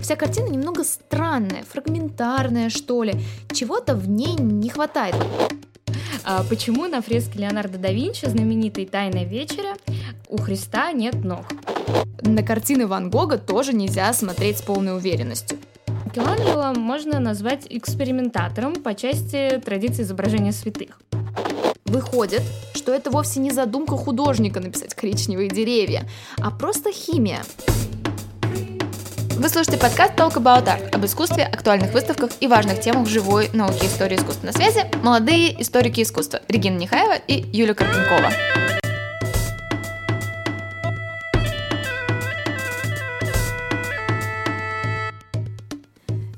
Вся картина немного странная, фрагментарная, что ли. Чего-то в ней не хватает. А почему на фреске Леонардо да Винчи знаменитой «Тайная вечеря» у Христа нет ног? На картины Ван Гога тоже нельзя смотреть с полной уверенностью. Микеланджело можно назвать экспериментатором по части традиции изображения святых. Выходит, что это вовсе не задумка художника написать коричневые деревья, а просто химия. Вы слушаете подкаст Talk About Art об искусстве, актуальных выставках и важных темах живой науки и истории искусства. На связи молодые историки искусства Регина Нехаева и Юлия Карпенкова.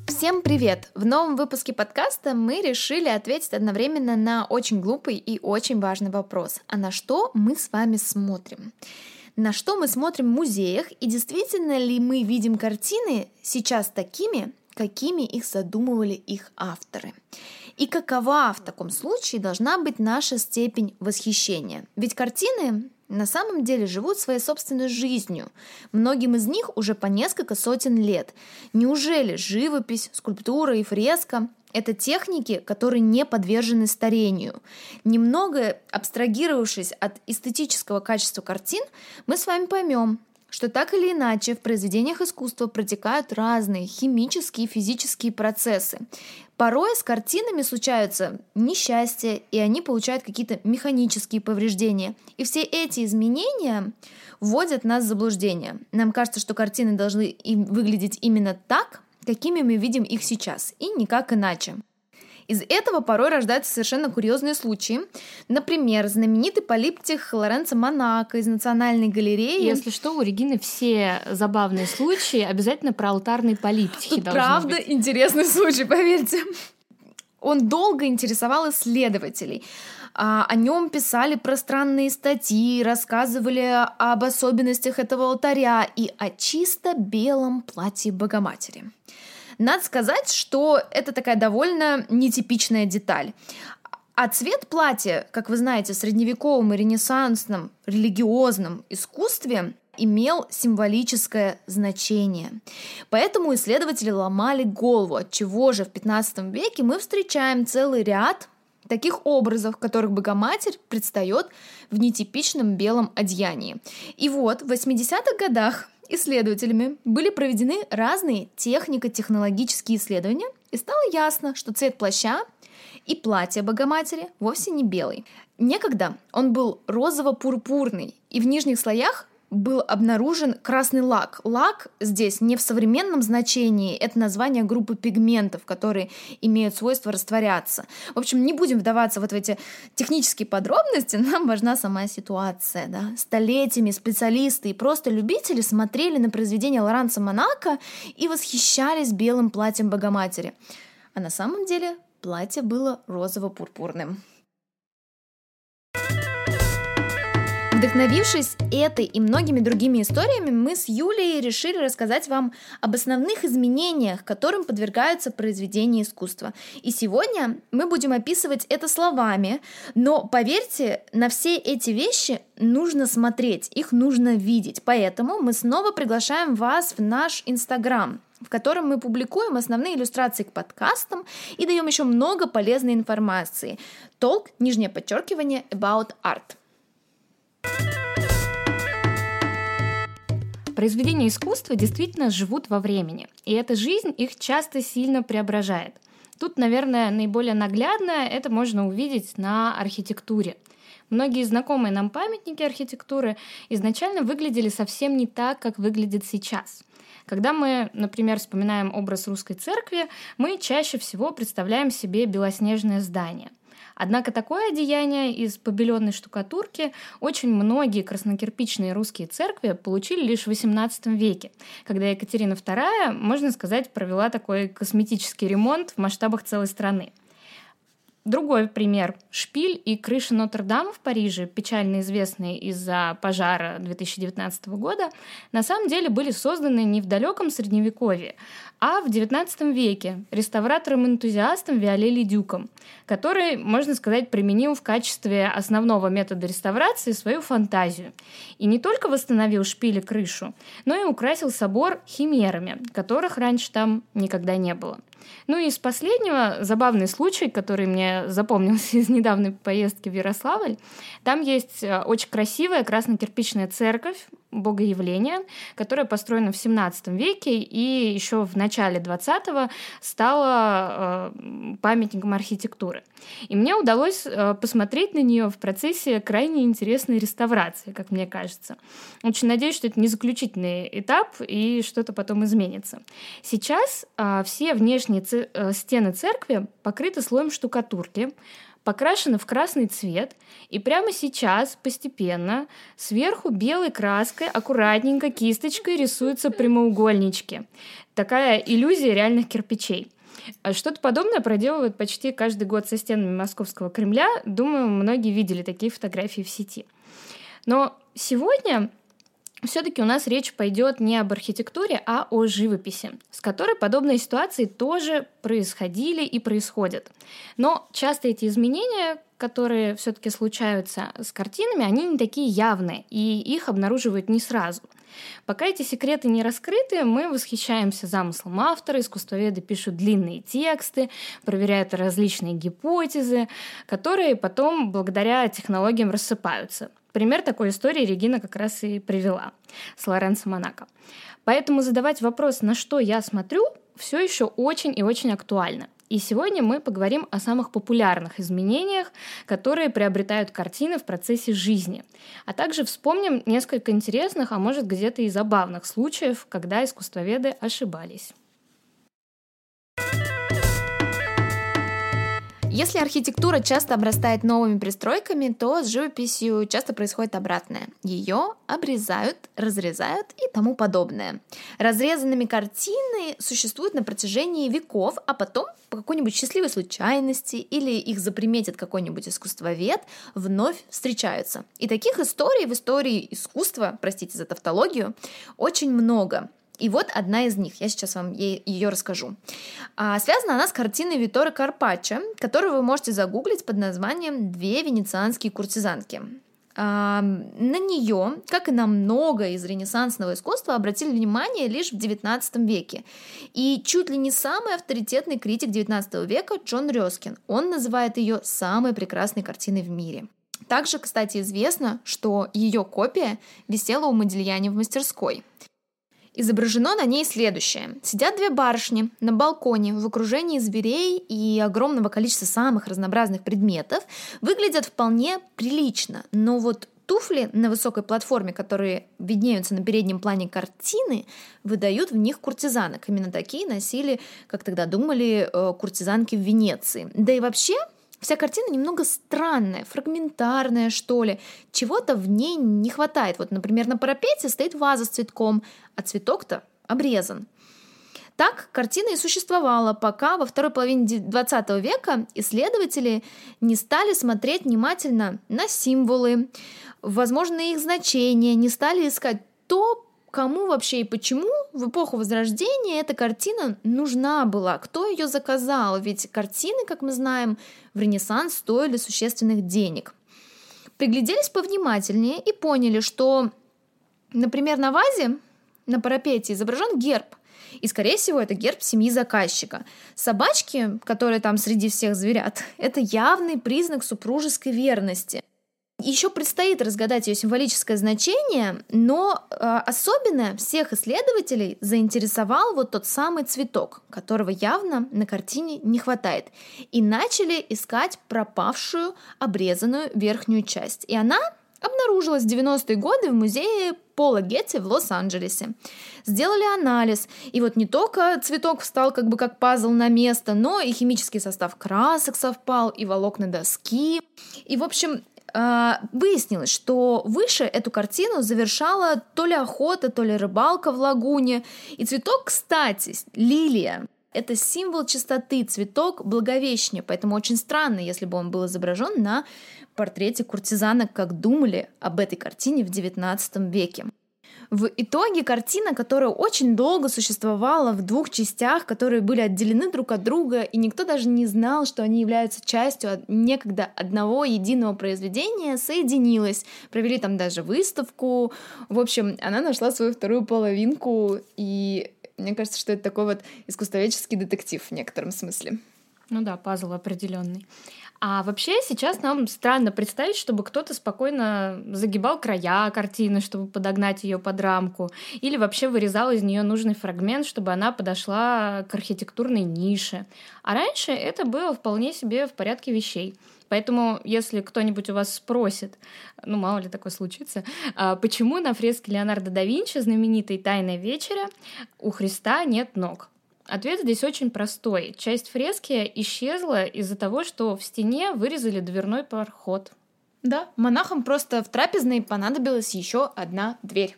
Всем привет! В новом выпуске подкаста мы решили ответить одновременно на очень глупый и очень важный вопрос. А на что мы с вами смотрим? На что мы смотрим в музеях и действительно ли мы видим картины сейчас такими, какими их задумывали их авторы? И какова в таком случае должна быть наша степень восхищения? Ведь картины на самом деле живут своей собственной жизнью. Многим из них уже по несколько сотен лет. Неужели живопись, скульптура и фреска – это техники, которые не подвержены старению? Немного абстрагировавшись от эстетического качества картин, мы с вами поймем, что так или иначе в произведениях искусства протекают разные химические и физические процессы. Порой с картинами случаются несчастья, и они получают какие-то механические повреждения. И все эти изменения вводят нас в заблуждение. Нам кажется, что картины должны выглядеть именно так, какими мы видим их сейчас, и никак иначе. Из этого порой рождаются совершенно курьезные случаи. Например, знаменитый полиптих Лоренцо Монако из Национальной галереи. Если что, у Регины все забавные случаи обязательно про алтарные полиптихи Тут правда быть. интересный случай, поверьте. Он долго интересовал исследователей. А, о нем писали пространные статьи, рассказывали об особенностях этого алтаря и о чисто белом платье Богоматери. Надо сказать, что это такая довольно нетипичная деталь. А цвет платья, как вы знаете, в средневековом и ренессансном религиозном искусстве имел символическое значение. Поэтому исследователи ломали голову, от чего же в 15 веке мы встречаем целый ряд таких образов, в которых Богоматерь предстает в нетипичном белом одеянии. И вот в 80-х годах исследователями были проведены разные технико-технологические исследования, и стало ясно, что цвет плаща и платья Богоматери вовсе не белый. Некогда он был розово-пурпурный, и в нижних слоях был обнаружен красный лак. Лак здесь не в современном значении, это название группы пигментов, которые имеют свойство растворяться. В общем, не будем вдаваться вот в эти технические подробности, нам важна сама ситуация. Да? Столетиями специалисты и просто любители смотрели на произведение Лоранца Монако и восхищались белым платьем Богоматери. А на самом деле платье было розово-пурпурным. Вдохновившись этой и многими другими историями, мы с Юлей решили рассказать вам об основных изменениях, которым подвергаются произведения искусства. И сегодня мы будем описывать это словами, но поверьте, на все эти вещи нужно смотреть, их нужно видеть. Поэтому мы снова приглашаем вас в наш Инстаграм, в котором мы публикуем основные иллюстрации к подкастам и даем еще много полезной информации. Толк, нижнее подчеркивание, about art. Произведения искусства действительно живут во времени, и эта жизнь их часто сильно преображает. Тут, наверное, наиболее наглядно это можно увидеть на архитектуре. Многие знакомые нам памятники архитектуры изначально выглядели совсем не так, как выглядит сейчас. Когда мы, например, вспоминаем образ русской церкви, мы чаще всего представляем себе белоснежное здание. Однако такое одеяние из побеленной штукатурки очень многие краснокирпичные русские церкви получили лишь в XVIII веке, когда Екатерина II, можно сказать, провела такой косметический ремонт в масштабах целой страны. Другой пример. Шпиль и крыша Нотр-Дам в Париже, печально известные из-за пожара 2019 года, на самом деле были созданы не в далеком Средневековье, а в XIX веке реставратором-энтузиастом Виолели Дюком, который, можно сказать, применил в качестве основного метода реставрации свою фантазию. И не только восстановил шпиль и крышу, но и украсил собор химерами, которых раньше там никогда не было. Ну и из последнего забавный случай, который мне запомнился из недавней поездки в Ярославль. Там есть э, очень красивая красно-кирпичная церковь, богоявления, которая построена в 17 веке и еще в начале 20-го стала э, памятником архитектуры. И мне удалось э, посмотреть на нее в процессе крайне интересной реставрации, как мне кажется. Очень надеюсь, что это не заключительный этап и что-то потом изменится. Сейчас э, все внешние стены церкви покрыты слоем штукатурки, покрашены в красный цвет, и прямо сейчас постепенно сверху белой краской аккуратненько кисточкой рисуются прямоугольнички. Такая иллюзия реальных кирпичей. А что-то подобное проделывают почти каждый год со стенами Московского Кремля. Думаю, многие видели такие фотографии в сети. Но сегодня все-таки у нас речь пойдет не об архитектуре, а о живописи, с которой подобные ситуации тоже происходили и происходят. Но часто эти изменения, которые все-таки случаются с картинами, они не такие явные, и их обнаруживают не сразу. Пока эти секреты не раскрыты, мы восхищаемся замыслом автора, искусствоведы пишут длинные тексты, проверяют различные гипотезы, которые потом благодаря технологиям рассыпаются. Пример такой истории Регина как раз и привела с Лоренцо Монако. Поэтому задавать вопрос, на что я смотрю, все еще очень и очень актуально. И сегодня мы поговорим о самых популярных изменениях, которые приобретают картины в процессе жизни. А также вспомним несколько интересных, а может где-то и забавных случаев, когда искусствоведы ошибались. Если архитектура часто обрастает новыми пристройками, то с живописью часто происходит обратное. Ее обрезают, разрезают и тому подобное. Разрезанными картины существуют на протяжении веков, а потом по какой-нибудь счастливой случайности или их заприметит какой-нибудь искусствовед, вновь встречаются. И таких историй в истории искусства, простите за тавтологию, очень много. И вот одна из них, я сейчас вам ее расскажу. А, связана она с картиной Виторе Карпаччо, которую вы можете загуглить под названием «Две венецианские куртизанки». А, на нее, как и на многое из ренессансного искусства, обратили внимание лишь в XIX веке. И чуть ли не самый авторитетный критик XIX века Джон Рёскин. Он называет ее самой прекрасной картиной в мире. Также, кстати, известно, что ее копия висела у Модильяне в мастерской. Изображено на ней следующее. Сидят две барышни на балконе в окружении зверей и огромного количества самых разнообразных предметов. Выглядят вполне прилично, но вот туфли на высокой платформе, которые виднеются на переднем плане картины, выдают в них куртизанок. Именно такие носили, как тогда думали, э, куртизанки в Венеции. Да и вообще, Вся картина немного странная, фрагментарная, что ли. Чего-то в ней не хватает. Вот, например, на парапете стоит ваза с цветком, а цветок-то обрезан. Так картина и существовала, пока во второй половине 20 века исследователи не стали смотреть внимательно на символы, возможно, их значения, не стали искать то, кому вообще и почему в эпоху Возрождения эта картина нужна была, кто ее заказал, ведь картины, как мы знаем, в Ренессанс стоили существенных денег. Пригляделись повнимательнее и поняли, что, например, на вазе на парапете изображен герб, и, скорее всего, это герб семьи заказчика. Собачки, которые там среди всех зверят, это явный признак супружеской верности. Еще предстоит разгадать ее символическое значение, но э, особенно всех исследователей заинтересовал вот тот самый цветок, которого явно на картине не хватает. И начали искать пропавшую обрезанную верхнюю часть. И она обнаружилась в 90-е годы в музее Пола Гетти в Лос-Анджелесе. Сделали анализ, и вот не только цветок встал как бы как пазл на место, но и химический состав красок совпал, и волокна доски. И, в общем, выяснилось, что выше эту картину завершала то ли охота, то ли рыбалка в лагуне. И цветок, кстати, лилия, Это символ чистоты, цветок Благовещения, поэтому очень странно, если бы он был изображен на портрете куртизанок, как думали об этой картине в XIX веке. В итоге картина, которая очень долго существовала в двух частях, которые были отделены друг от друга, и никто даже не знал, что они являются частью некогда одного единого произведения, соединилась. Провели там даже выставку. В общем, она нашла свою вторую половинку, и мне кажется, что это такой вот искусствоведческий детектив в некотором смысле. Ну да, пазл определенный. А вообще сейчас нам странно представить, чтобы кто-то спокойно загибал края картины, чтобы подогнать ее под рамку, или вообще вырезал из нее нужный фрагмент, чтобы она подошла к архитектурной нише. А раньше это было вполне себе в порядке вещей. Поэтому, если кто-нибудь у вас спросит, ну, мало ли такое случится, а почему на фреске Леонардо да Винчи знаменитой «Тайная вечеря» у Христа нет ног? Ответ здесь очень простой. Часть фрески исчезла из-за того, что в стене вырезали дверной проход. Да, монахам просто в трапезной понадобилась еще одна дверь.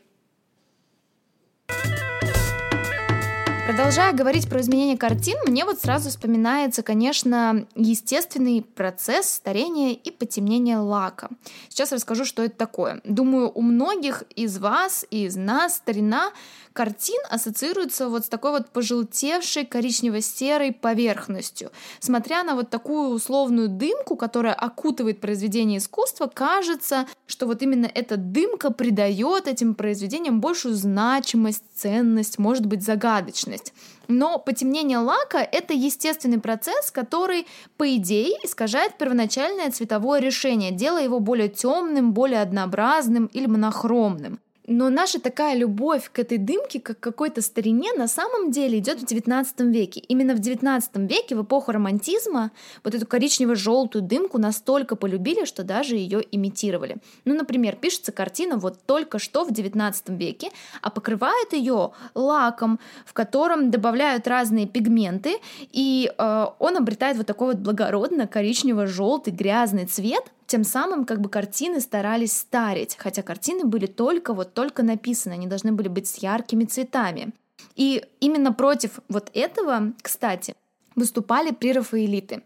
Продолжая говорить про изменение картин, мне вот сразу вспоминается, конечно, естественный процесс старения и потемнения лака. Сейчас расскажу, что это такое. Думаю, у многих из вас и из нас старина картин ассоциируется вот с такой вот пожелтевшей коричнево-серой поверхностью. Смотря на вот такую условную дымку, которая окутывает произведение искусства, кажется, что вот именно эта дымка придает этим произведениям большую значимость, ценность, может быть, загадочность. Но потемнение лака — это естественный процесс, который, по идее, искажает первоначальное цветовое решение, делая его более темным, более однообразным или монохромным. Но наша такая любовь к этой дымке, как какой-то старине, на самом деле идет в XIX веке. Именно в XIX веке, в эпоху романтизма, вот эту коричнево-желтую дымку настолько полюбили, что даже ее имитировали. Ну, например, пишется картина вот только что в XIX веке, а покрывает ее лаком, в котором добавляют разные пигменты, и э, он обретает вот такой вот благородно коричнево-желтый грязный цвет, тем самым как бы картины старались старить, хотя картины были только вот только написаны, они должны были быть с яркими цветами. И именно против вот этого, кстати, выступали прерафаэлиты.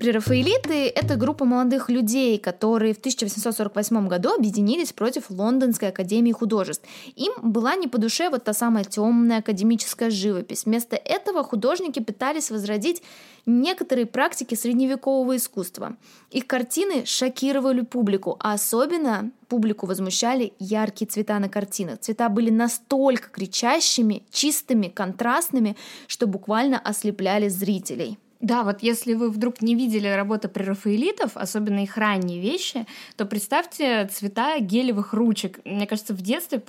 Прерафаэлиты — это группа молодых людей, которые в 1848 году объединились против Лондонской академии художеств. Им была не по душе вот та самая темная академическая живопись. Вместо этого художники пытались возродить некоторые практики средневекового искусства. Их картины шокировали публику, а особенно публику возмущали яркие цвета на картинах. Цвета были настолько кричащими, чистыми, контрастными, что буквально ослепляли зрителей. Да, вот если вы вдруг не видели работы прерафаэлитов, особенно их ранние вещи, то представьте цвета гелевых ручек. Мне кажется, в детстве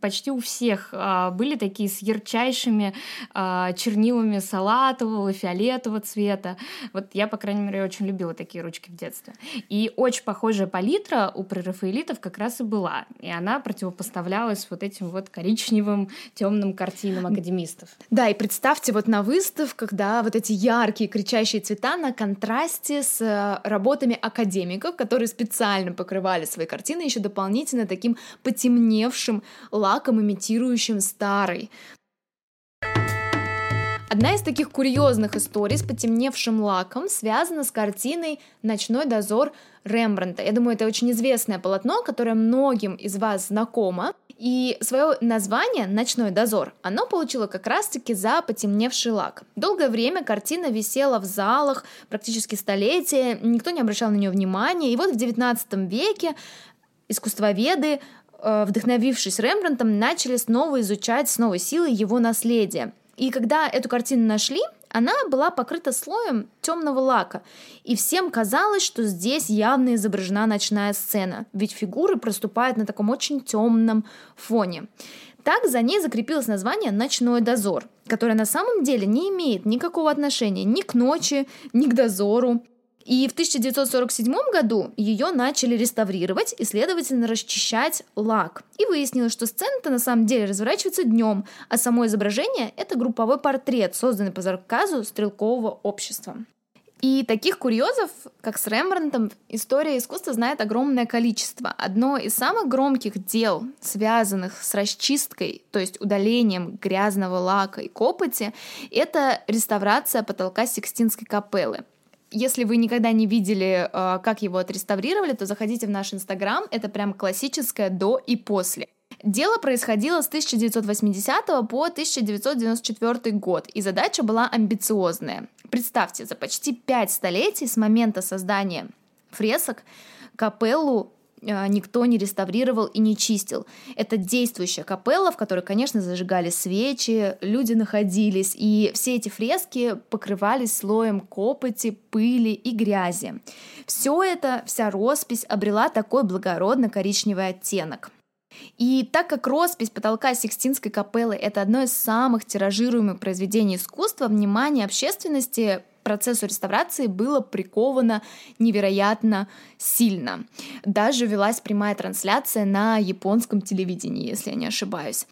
почти у всех а, были такие с ярчайшими а, чернилами салатового, фиолетового цвета. Вот я, по крайней мере, очень любила такие ручки в детстве. И очень похожая палитра у прерафаэлитов как раз и была. И она противопоставлялась вот этим вот коричневым темным картинам академистов. Да, и представьте вот на выставках, да, вот эти яркие яркие кричащие цвета на контрасте с э, работами академиков, которые специально покрывали свои картины еще дополнительно таким потемневшим лаком, имитирующим старый. Одна из таких курьезных историй с потемневшим лаком связана с картиной «Ночной дозор» Рембранта. Я думаю, это очень известное полотно, которое многим из вас знакомо. И свое название «Ночной дозор» оно получило как раз-таки за потемневший лак. Долгое время картина висела в залах, практически столетия, никто не обращал на нее внимания. И вот в XIX веке искусствоведы э, вдохновившись Рембрандтом, начали снова изучать с новой силой его наследие. И когда эту картину нашли, она была покрыта слоем темного лака, и всем казалось, что здесь явно изображена ночная сцена, ведь фигуры проступают на таком очень темном фоне. Так за ней закрепилось название «Ночной дозор», которое на самом деле не имеет никакого отношения ни к ночи, ни к дозору. И в 1947 году ее начали реставрировать и, следовательно, расчищать лак. И выяснилось, что сцена-то на самом деле разворачивается днем, а само изображение — это групповой портрет, созданный по заказу стрелкового общества. И таких курьезов, как с Рембрандтом, история искусства знает огромное количество. Одно из самых громких дел, связанных с расчисткой, то есть удалением грязного лака и копоти, это реставрация потолка Сикстинской капеллы. Если вы никогда не видели, э, как его отреставрировали, то заходите в наш инстаграм. Это прям классическое до и после. Дело происходило с 1980 по 1994 год, и задача была амбициозная. Представьте, за почти пять столетий с момента создания фресок капеллу никто не реставрировал и не чистил. Это действующая капелла, в которой, конечно, зажигали свечи, люди находились, и все эти фрески покрывались слоем копоти, пыли и грязи. Все это, вся роспись обрела такой благородно-коричневый оттенок. И так как роспись потолка Сикстинской капеллы — это одно из самых тиражируемых произведений искусства, внимание общественности процессу реставрации было приковано невероятно сильно. Даже велась прямая трансляция на японском телевидении, если я не ошибаюсь.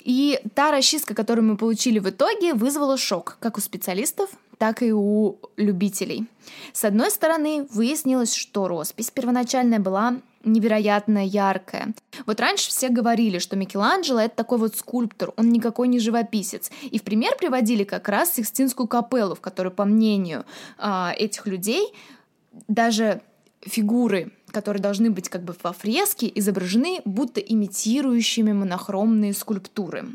И та расчистка, которую мы получили в итоге, вызвала шок как у специалистов, так и у любителей. С одной стороны, выяснилось, что роспись первоначальная была невероятно яркая. Вот раньше все говорили, что Микеланджело это такой вот скульптор, он никакой не живописец. И в пример приводили как раз Сикстинскую капеллу, в которой, по мнению э, этих людей, даже фигуры, которые должны быть как бы во фреске, изображены будто имитирующими монохромные скульптуры.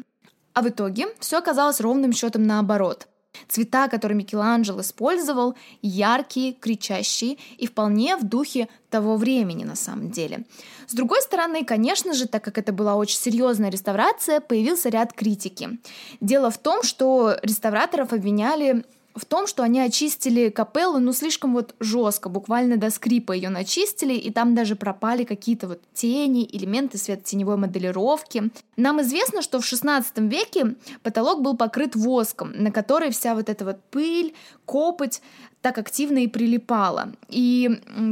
А в итоге все оказалось ровным счетом наоборот. Цвета, которые Микеланджело использовал, яркие, кричащие и вполне в духе того времени на самом деле. С другой стороны, конечно же, так как это была очень серьезная реставрация, появился ряд критики. Дело в том, что реставраторов обвиняли в том, что они очистили капеллу, ну, слишком вот жестко, буквально до скрипа ее начистили, и там даже пропали какие-то вот тени, элементы светотеневой моделировки. Нам известно, что в 16 веке потолок был покрыт воском, на который вся вот эта вот пыль, копоть так активно и прилипала. И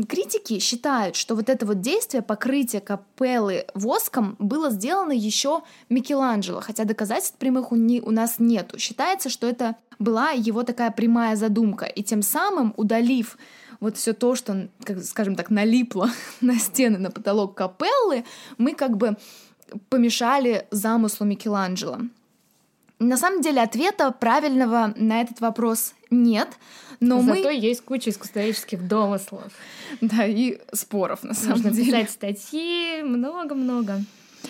критики считают, что вот это вот действие покрытия капеллы воском было сделано еще Микеланджело, хотя доказательств прямых у, не, у нас нету. Считается, что это была его такая прямая задумка, и тем самым удалив вот все то, что, как, скажем так, налипло на стены, на потолок капеллы, мы как бы помешали замыслу Микеланджело. На самом деле ответа правильного на этот вопрос нет, но Зато мы... есть куча искусствоведческих домыслов. Да, и споров, на самом Можно деле. писать статьи, много-много.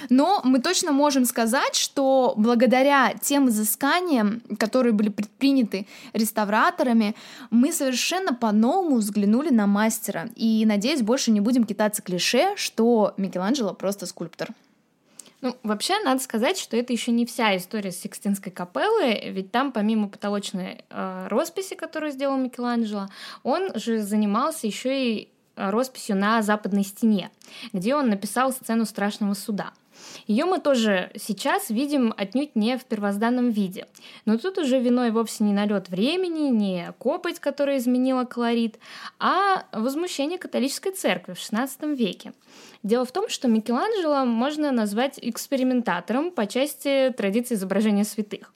Но мы точно можем сказать, что благодаря тем изысканиям, которые были предприняты реставраторами, мы совершенно по-новому взглянули на мастера. И, надеюсь, больше не будем китаться клише, что Микеланджело просто скульптор. Ну, вообще, надо сказать, что это еще не вся история Сикстинской капеллы, ведь там, помимо потолочной э, росписи, которую сделал Микеланджело, он же занимался еще и росписью на западной стене, где он написал сцену страшного суда. Ее мы тоже сейчас видим отнюдь не в первозданном виде. Но тут уже виной вовсе не налет времени, не копоть, которая изменила колорит, а возмущение католической церкви в XVI веке. Дело в том, что Микеланджело можно назвать экспериментатором по части традиции изображения святых.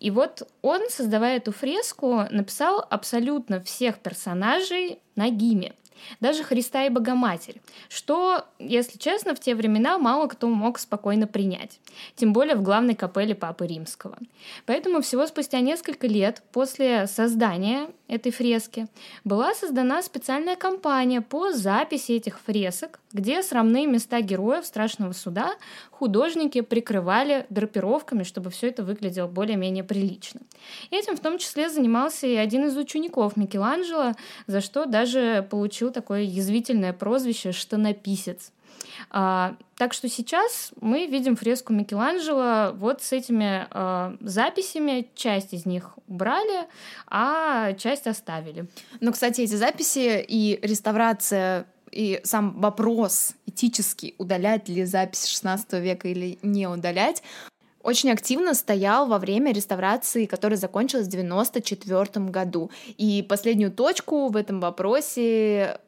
И вот он, создавая эту фреску, написал абсолютно всех персонажей на гиме даже Христа и Богоматерь, что, если честно, в те времена мало кто мог спокойно принять, тем более в главной капелле Папы Римского. Поэтому всего спустя несколько лет после создания этой фрески была создана специальная кампания по записи этих фресок, где срамные места героев страшного суда художники прикрывали драпировками, чтобы все это выглядело более-менее прилично. Этим в том числе занимался и один из учеников Микеланджело, за что даже получил такое язвительное прозвище «штанописец». А, так что сейчас мы видим фреску Микеланджело вот с этими а, записями. Часть из них убрали, а часть оставили. Но, кстати, эти записи и реставрация и сам вопрос этический, удалять ли запись 16 века или не удалять, очень активно стоял во время реставрации, которая закончилась в 1994 году. И последнюю точку в этом вопросе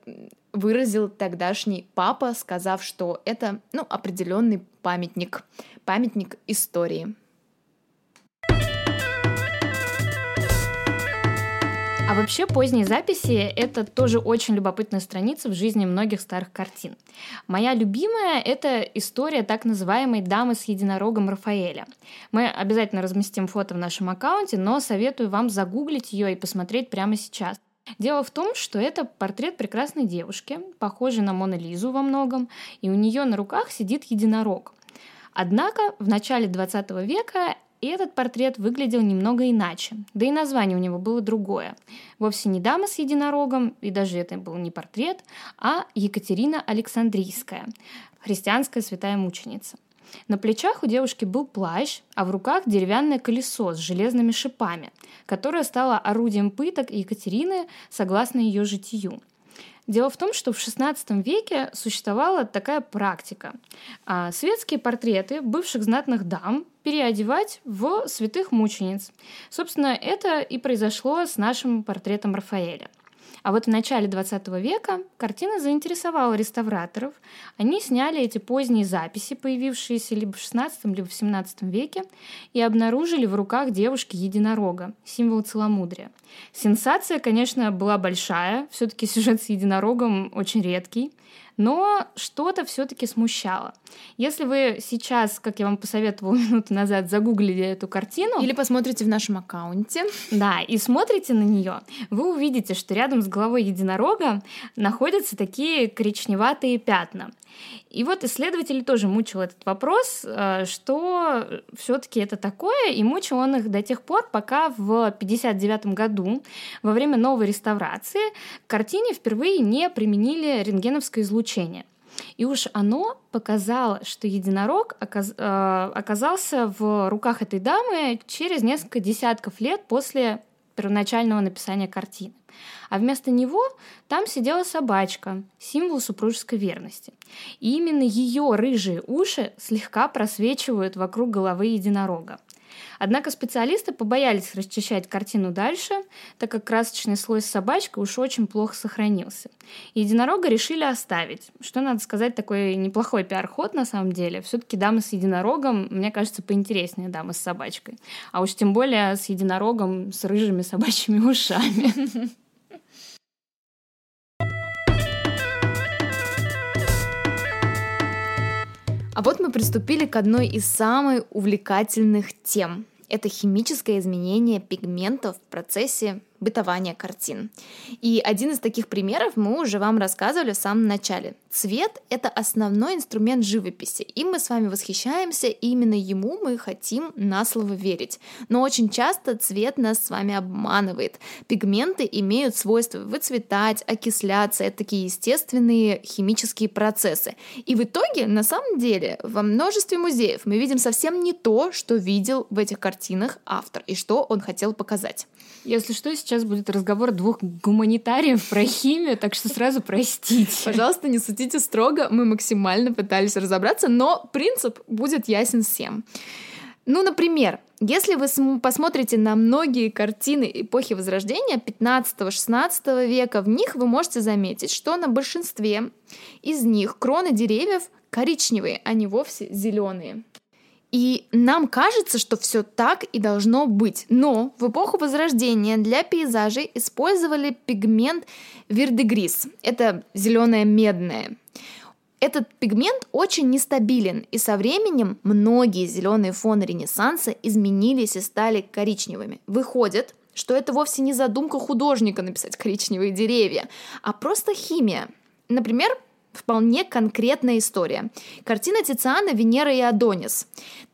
выразил тогдашний папа, сказав, что это ну, определенный памятник, памятник истории. А вообще поздние записи — это тоже очень любопытная страница в жизни многих старых картин. Моя любимая — это история так называемой «Дамы с единорогом» Рафаэля. Мы обязательно разместим фото в нашем аккаунте, но советую вам загуглить ее и посмотреть прямо сейчас. Дело в том, что это портрет прекрасной девушки, похожей на Мону Лизу во многом, и у нее на руках сидит единорог. Однако в начале 20 века этот портрет выглядел немного иначе, да и название у него было другое. Вовсе не дама с единорогом, и даже это был не портрет, а Екатерина Александрийская, христианская святая мученица. На плечах у девушки был плащ, а в руках деревянное колесо с железными шипами, которое стало орудием пыток Екатерины согласно ее житию. Дело в том, что в XVI веке существовала такая практика. А, светские портреты бывших знатных дам переодевать в святых мучениц. Собственно, это и произошло с нашим портретом Рафаэля – а вот в начале 20 века картина заинтересовала реставраторов. Они сняли эти поздние записи, появившиеся либо в 16 либо в 17 веке, и обнаружили в руках девушки единорога, символ целомудрия. Сенсация, конечно, была большая, все-таки сюжет с единорогом очень редкий но что-то все-таки смущало. Если вы сейчас, как я вам посоветовала минуту назад, загуглили эту картину... Или посмотрите в нашем аккаунте. Да, и смотрите на нее, вы увидите, что рядом с головой единорога находятся такие коричневатые пятна. И вот исследователи тоже мучил этот вопрос, э, что все-таки это такое, и мучил он их до тех пор, пока в 1959 году во время новой реставрации к картине впервые не применили рентгеновское излучение. И уж оно показало, что единорог оказ... Э, оказался в руках этой дамы через несколько десятков лет после первоначального написания картины а вместо него там сидела собачка, символ супружеской верности. И именно ее рыжие уши слегка просвечивают вокруг головы единорога. Однако специалисты побоялись расчищать картину дальше, так как красочный слой с собачкой уж очень плохо сохранился. Единорога решили оставить, что, надо сказать, такой неплохой пиар-ход на самом деле. Все-таки дама с единорогом, мне кажется, поинтереснее дамы с собачкой. А уж тем более с единорогом с рыжими собачьими ушами. А вот мы приступили к одной из самых увлекательных тем. Это химическое изменение пигментов в процессе бытования картин. И один из таких примеров мы уже вам рассказывали в самом начале. Цвет — это основной инструмент живописи, и мы с вами восхищаемся, и именно ему мы хотим на слово верить. Но очень часто цвет нас с вами обманывает. Пигменты имеют свойство выцветать, окисляться, это такие естественные химические процессы. И в итоге, на самом деле, во множестве музеев мы видим совсем не то, что видел в этих картинах автор и что он хотел показать. Если что, сейчас будет разговор двух гуманитариев про химию, так что сразу простите. Пожалуйста, не судите строго, мы максимально пытались разобраться, но принцип будет ясен всем. Ну, например, если вы посмотрите на многие картины эпохи Возрождения 15-16 века, в них вы можете заметить, что на большинстве из них кроны деревьев коричневые, а не вовсе зеленые. И нам кажется, что все так и должно быть. Но в эпоху Возрождения для пейзажей использовали пигмент вердегрис. Это зеленое медное. Этот пигмент очень нестабилен, и со временем многие зеленые фоны Ренессанса изменились и стали коричневыми. Выходит, что это вовсе не задумка художника написать коричневые деревья, а просто химия. Например, вполне конкретная история. Картина Тициана «Венера и Адонис».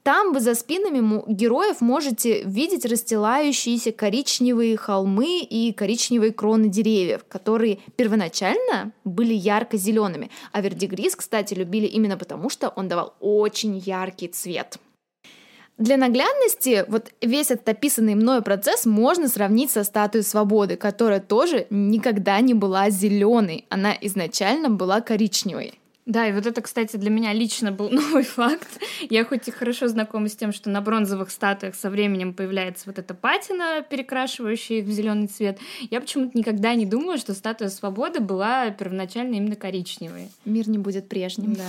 Там вы за спинами героев можете видеть расстилающиеся коричневые холмы и коричневые кроны деревьев, которые первоначально были ярко-зелеными. А Вердигрис, кстати, любили именно потому, что он давал очень яркий цвет. Для наглядности вот весь этот описанный мною процесс можно сравнить со статуей свободы, которая тоже никогда не была зеленой, она изначально была коричневой. Да, и вот это, кстати, для меня лично был новый факт. Я хоть и хорошо знакома с тем, что на бронзовых статуях со временем появляется вот эта патина, перекрашивающая их в зеленый цвет. Я почему-то никогда не думала, что статуя свободы была первоначально именно коричневой. Мир не будет прежним. Да.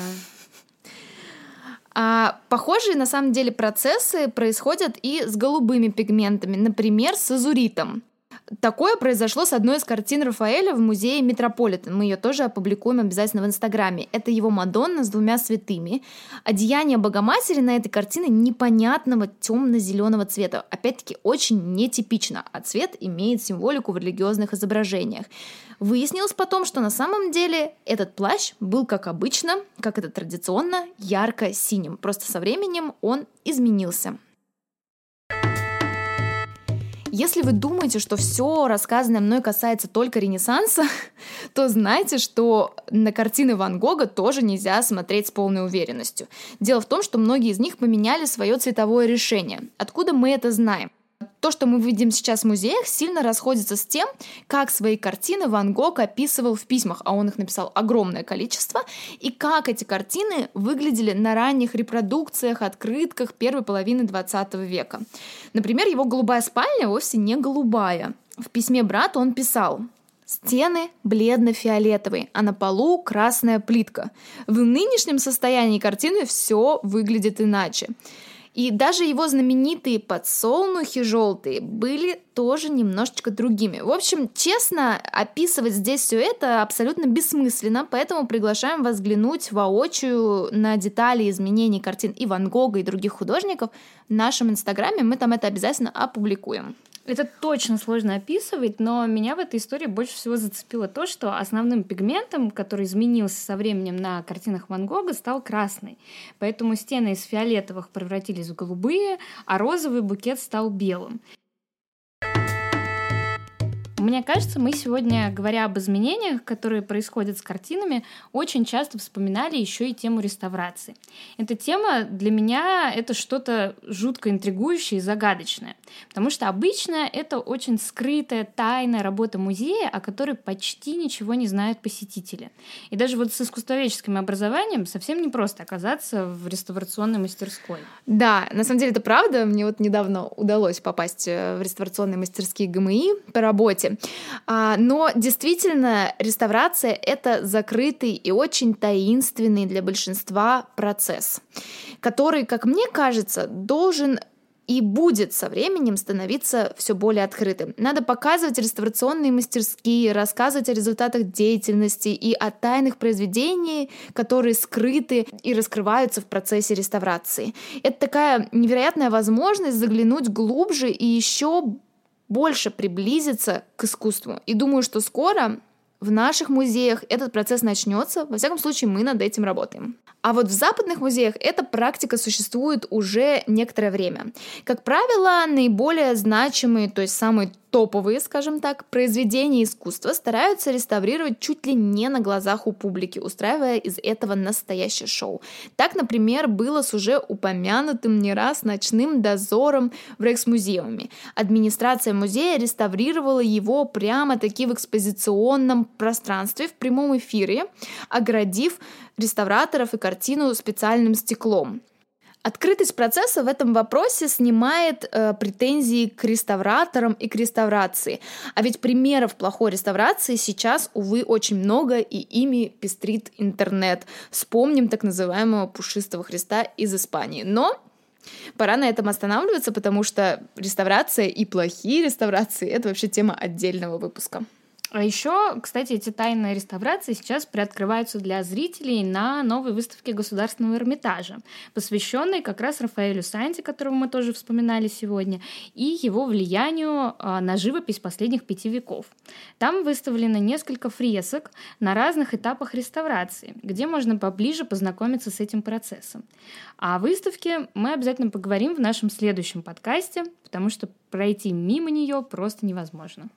А похожие на самом деле процессы происходят и с голубыми пигментами, например, с азуритом. Такое произошло с одной из картин Рафаэля в музее Метрополитен. Мы ее тоже опубликуем обязательно в Инстаграме. Это его Мадонна с двумя святыми. Одеяние Богоматери на этой картине непонятного темно-зеленого цвета. Опять-таки, очень нетипично, а цвет имеет символику в религиозных изображениях. Выяснилось потом, что на самом деле этот плащ был, как обычно, как это традиционно, ярко-синим. Просто со временем он изменился. Если вы думаете, что все рассказанное мной касается только Ренессанса, то знайте, что на картины Ван Гога тоже нельзя смотреть с полной уверенностью. Дело в том, что многие из них поменяли свое цветовое решение. Откуда мы это знаем? То, что мы видим сейчас в музеях, сильно расходится с тем, как свои картины Ван Гог описывал в письмах, а он их написал огромное количество, и как эти картины выглядели на ранних репродукциях, открытках первой половины 20 века. Например, его голубая спальня вовсе не голубая. В письме брату он писал Стены бледно-фиолетовые, а на полу красная плитка. В нынешнем состоянии картины все выглядит иначе. И даже его знаменитые подсолнухи желтые были тоже немножечко другими. В общем, честно, описывать здесь все это абсолютно бессмысленно, поэтому приглашаем вас взглянуть воочию на детали изменений картин и Ван Гога, и других художников в нашем инстаграме. Мы там это обязательно опубликуем. Это точно сложно описывать, но меня в этой истории больше всего зацепило то, что основным пигментом, который изменился со временем на картинах Ван Гога, стал красный. Поэтому стены из фиолетовых превратились в голубые, а розовый букет стал белым. Мне кажется, мы сегодня, говоря об изменениях, которые происходят с картинами, очень часто вспоминали еще и тему реставрации. Эта тема для меня это что-то жутко интригующее и загадочное, потому что обычно это очень скрытая, тайная работа музея, о которой почти ничего не знают посетители. И даже вот с искусствоведческим образованием совсем не просто оказаться в реставрационной мастерской. Да, на самом деле это правда. Мне вот недавно удалось попасть э, в реставрационные мастерские ГМИ по работе. А, но действительно, реставрация — это закрытый и очень таинственный для большинства процесс, который, как мне кажется, должен и будет со временем становиться все более открытым. Надо показывать реставрационные мастерские, рассказывать о результатах деятельности и о тайных произведениях, которые скрыты и раскрываются в процессе реставрации. Это такая невероятная возможность заглянуть глубже и еще больше приблизиться к искусству. И думаю, что скоро в наших музеях этот процесс начнется. Во всяком случае, мы над этим работаем. А вот в западных музеях эта практика существует уже некоторое время. Как правило, наиболее значимые, то есть самые топовые, скажем так, произведения искусства стараются реставрировать чуть ли не на глазах у публики, устраивая из этого настоящее шоу. Так, например, было с уже упомянутым не раз ночным дозором в Рейхсмузеуме. Администрация музея реставрировала его прямо-таки в экспозиционном пространстве в прямом эфире, оградив реставраторов и картину специальным стеклом. Открытость процесса в этом вопросе снимает э, претензии к реставраторам и к реставрации. А ведь примеров плохой реставрации сейчас, увы, очень много, и ими пестрит интернет. Вспомним так называемого пушистого Христа из Испании. Но Пора на этом останавливаться, потому что реставрация и плохие реставрации — это вообще тема отдельного выпуска. А еще, кстати, эти тайные реставрации сейчас приоткрываются для зрителей на новой выставке Государственного Эрмитажа, посвященной как раз Рафаэлю Санти, которого мы тоже вспоминали сегодня, и его влиянию а, на живопись последних пяти веков. Там выставлено несколько фресок на разных этапах реставрации, где можно поближе познакомиться с этим процессом. А о выставке мы обязательно поговорим в нашем следующем подкасте, потому что пройти мимо нее просто невозможно.